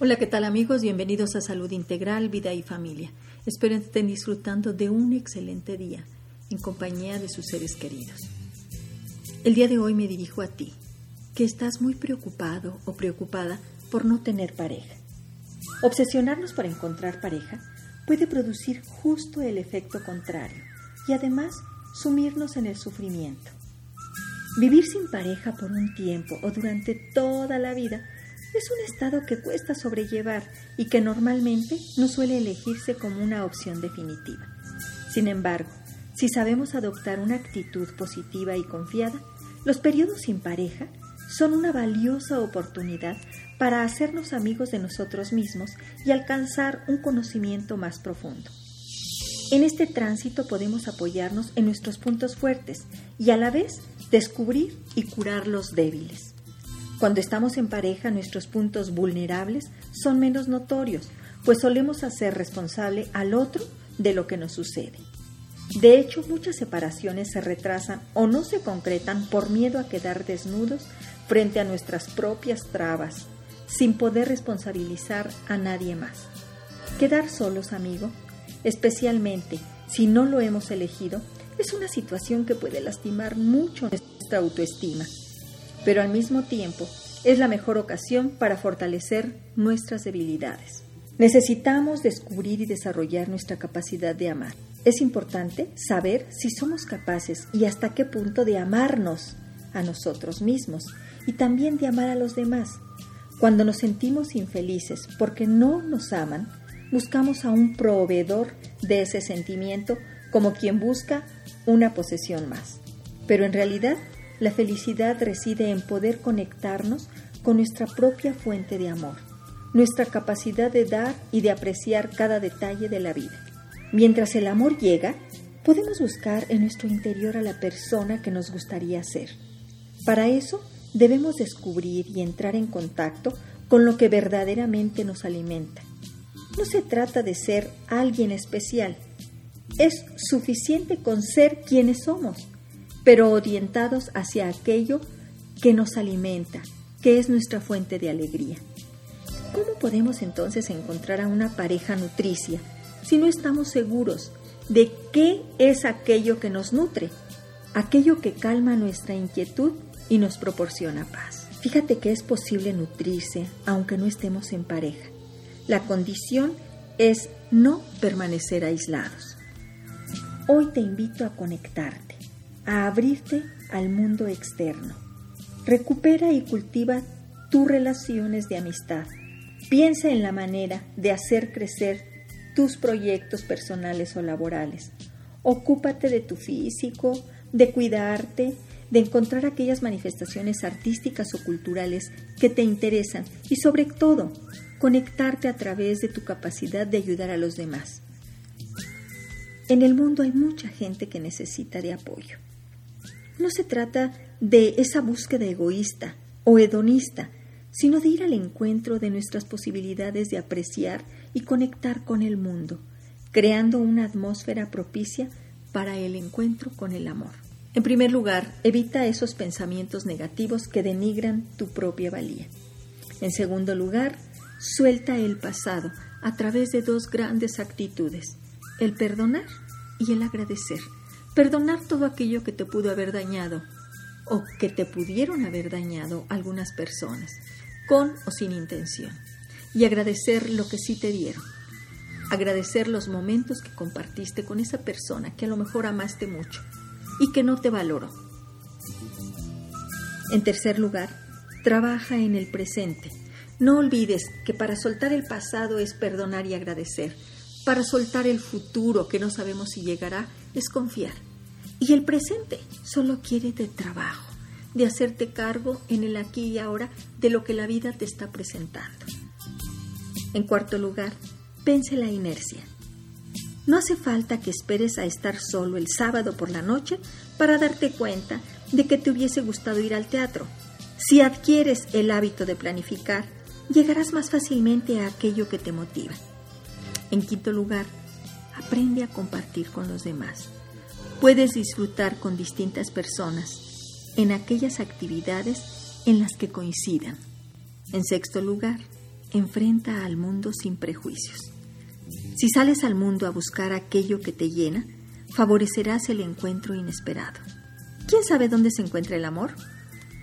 Hola, ¿qué tal amigos? Bienvenidos a Salud Integral, Vida y Familia. Espero estén disfrutando de un excelente día en compañía de sus seres queridos. El día de hoy me dirijo a ti, que estás muy preocupado o preocupada por no tener pareja. Obsesionarnos por encontrar pareja puede producir justo el efecto contrario y además sumirnos en el sufrimiento. Vivir sin pareja por un tiempo o durante toda la vida es un estado que cuesta sobrellevar y que normalmente no suele elegirse como una opción definitiva. Sin embargo, si sabemos adoptar una actitud positiva y confiada, los periodos sin pareja son una valiosa oportunidad para hacernos amigos de nosotros mismos y alcanzar un conocimiento más profundo. En este tránsito podemos apoyarnos en nuestros puntos fuertes y a la vez descubrir y curar los débiles. Cuando estamos en pareja, nuestros puntos vulnerables son menos notorios, pues solemos hacer responsable al otro de lo que nos sucede. De hecho, muchas separaciones se retrasan o no se concretan por miedo a quedar desnudos frente a nuestras propias trabas, sin poder responsabilizar a nadie más. Quedar solos, amigo, especialmente si no lo hemos elegido, es una situación que puede lastimar mucho nuestra autoestima pero al mismo tiempo es la mejor ocasión para fortalecer nuestras debilidades. Necesitamos descubrir y desarrollar nuestra capacidad de amar. Es importante saber si somos capaces y hasta qué punto de amarnos a nosotros mismos y también de amar a los demás. Cuando nos sentimos infelices porque no nos aman, buscamos a un proveedor de ese sentimiento como quien busca una posesión más. Pero en realidad la felicidad reside en poder conectarnos con nuestra propia fuente de amor, nuestra capacidad de dar y de apreciar cada detalle de la vida. Mientras el amor llega, podemos buscar en nuestro interior a la persona que nos gustaría ser. Para eso debemos descubrir y entrar en contacto con lo que verdaderamente nos alimenta. No se trata de ser alguien especial, es suficiente con ser quienes somos pero orientados hacia aquello que nos alimenta, que es nuestra fuente de alegría. ¿Cómo podemos entonces encontrar a una pareja nutricia si no estamos seguros de qué es aquello que nos nutre, aquello que calma nuestra inquietud y nos proporciona paz? Fíjate que es posible nutrirse aunque no estemos en pareja. La condición es no permanecer aislados. Hoy te invito a conectarte a abrirte al mundo externo. Recupera y cultiva tus relaciones de amistad. Piensa en la manera de hacer crecer tus proyectos personales o laborales. Ocúpate de tu físico, de cuidarte, de encontrar aquellas manifestaciones artísticas o culturales que te interesan y sobre todo conectarte a través de tu capacidad de ayudar a los demás. En el mundo hay mucha gente que necesita de apoyo. No se trata de esa búsqueda egoísta o hedonista, sino de ir al encuentro de nuestras posibilidades de apreciar y conectar con el mundo, creando una atmósfera propicia para el encuentro con el amor. En primer lugar, evita esos pensamientos negativos que denigran tu propia valía. En segundo lugar, suelta el pasado a través de dos grandes actitudes, el perdonar y el agradecer Perdonar todo aquello que te pudo haber dañado o que te pudieron haber dañado algunas personas, con o sin intención. Y agradecer lo que sí te dieron. Agradecer los momentos que compartiste con esa persona que a lo mejor amaste mucho y que no te valoró. En tercer lugar, trabaja en el presente. No olvides que para soltar el pasado es perdonar y agradecer. Para soltar el futuro que no sabemos si llegará es confiar. Y el presente solo quiere de trabajo, de hacerte cargo en el aquí y ahora de lo que la vida te está presentando. En cuarto lugar, vence la inercia. No hace falta que esperes a estar solo el sábado por la noche para darte cuenta de que te hubiese gustado ir al teatro. Si adquieres el hábito de planificar, llegarás más fácilmente a aquello que te motiva. En quinto lugar, aprende a compartir con los demás puedes disfrutar con distintas personas en aquellas actividades en las que coincidan. En sexto lugar, enfrenta al mundo sin prejuicios. Si sales al mundo a buscar aquello que te llena, favorecerás el encuentro inesperado. ¿Quién sabe dónde se encuentra el amor?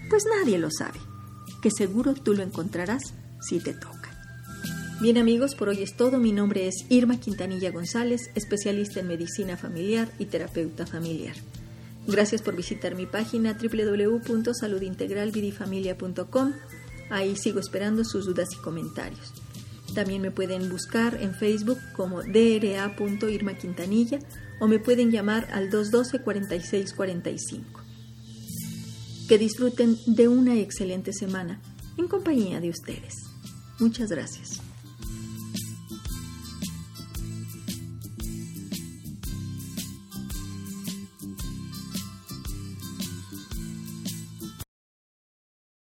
Pues nadie lo sabe, que seguro tú lo encontrarás si te toca. Bien amigos, por hoy es todo. Mi nombre es Irma Quintanilla González, especialista en medicina familiar y terapeuta familiar. Gracias por visitar mi página www.saludintegralvidifamilia.com. Ahí sigo esperando sus dudas y comentarios. También me pueden buscar en Facebook como dra.irmaquintanilla o me pueden llamar al 212-4645. Que disfruten de una excelente semana en compañía de ustedes. Muchas gracias.